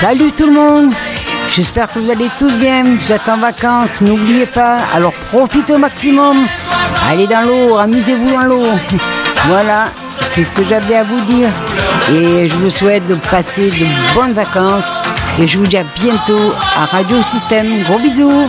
Salut tout le monde J'espère que vous allez tous bien, vous êtes en vacances, n'oubliez pas, alors profitez au maximum. Allez dans l'eau, amusez-vous dans l'eau. Voilà, c'est ce que j'avais à vous dire. Et je vous souhaite de passer de bonnes vacances. Et je vous dis à bientôt à Radio Système. Gros bisous